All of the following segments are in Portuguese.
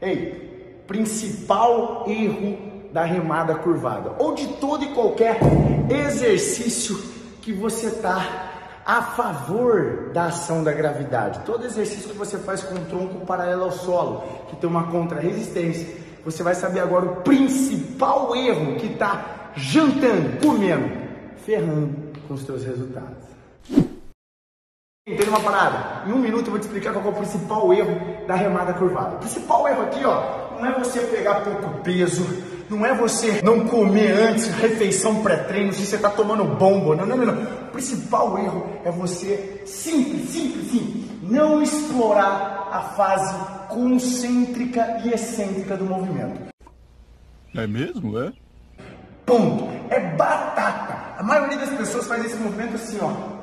Ei, principal erro da remada curvada ou de todo e qualquer exercício que você está a favor da ação da gravidade. Todo exercício que você faz com o tronco paralelo ao solo, que tem uma contra-resistência, você vai saber agora o principal erro que está jantando, comendo, ferrando com os seus resultados. Entende uma parada? Em um minuto eu vou te explicar qual é o principal erro da remada curvada. O principal erro aqui, ó, não é você pegar pouco peso, não é você não comer antes, refeição pré-treino, se você está tomando bomba. Não, não, não, não. O principal erro é você, simples, simples, simples, não explorar a fase concêntrica e excêntrica do movimento. É mesmo, é? Ponto. É batata. A maioria das pessoas faz esse movimento assim, ó.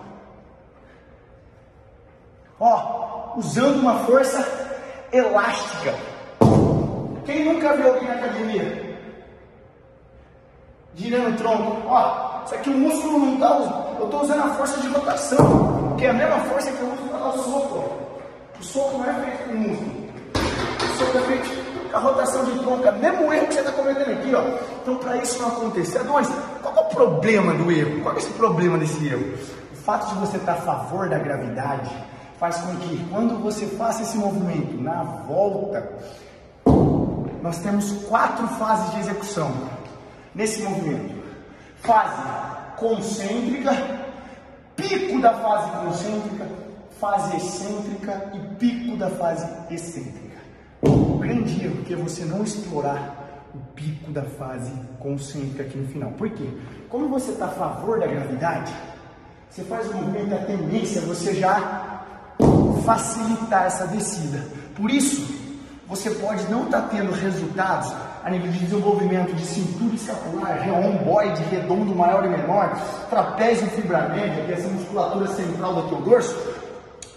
Ó, usando uma força elástica. Quem nunca viu alguém na academia? Girando o tronco. Ó, isso aqui o músculo não está usando. Eu estou usando a força de rotação, que é a mesma força que eu uso para dar o soco. O soco não é feito com músculo. O soco é feito a rotação de tronco. É mesmo erro que você está cometendo aqui. Ó. Então, para isso não acontecer, dois, qual é o problema do erro? Qual é esse problema desse erro? O fato de você estar a favor da gravidade faz com que quando você faça esse movimento na volta, nós temos quatro fases de execução nesse movimento: fase concêntrica, pico da fase concêntrica, fase excêntrica e pico da fase excêntrica. O grande erro é você não explorar o pico da fase concêntrica aqui no final. Por quê? Como você está a favor da gravidade, você faz o movimento a tendência é você já facilitar essa descida. Por isso, você pode não estar tá tendo resultados a nível de desenvolvimento de cintura escapular, reomboide redondo maior e menor, trapézio fibra média, que é essa musculatura central do teu dorso,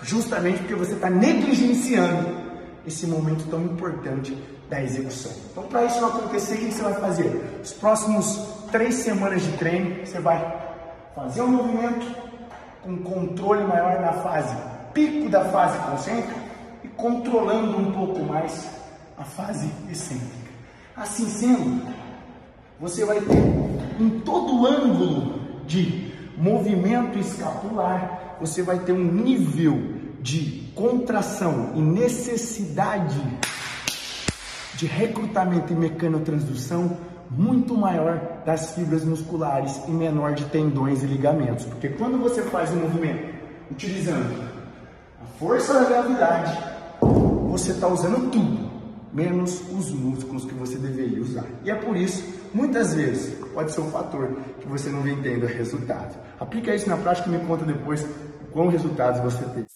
justamente porque você está negligenciando esse momento tão importante da execução. Então, para isso não acontecer, o que você vai fazer? Os próximos três semanas de treino, você vai fazer um movimento com controle maior na fase pico da fase concêntrica e controlando um pouco mais a fase excêntrica. Assim sendo, você vai ter em todo ângulo de movimento escapular, você vai ter um nível de contração e necessidade de recrutamento e mecanotransdução muito maior das fibras musculares e menor de tendões e ligamentos. Porque quando você faz um movimento utilizando força da gravidade, você está usando tudo, menos os músculos que você deveria usar. E é por isso, muitas vezes, pode ser um fator que você não vem tendo resultado. Aplica isso na prática e me conta depois qual resultados você teve.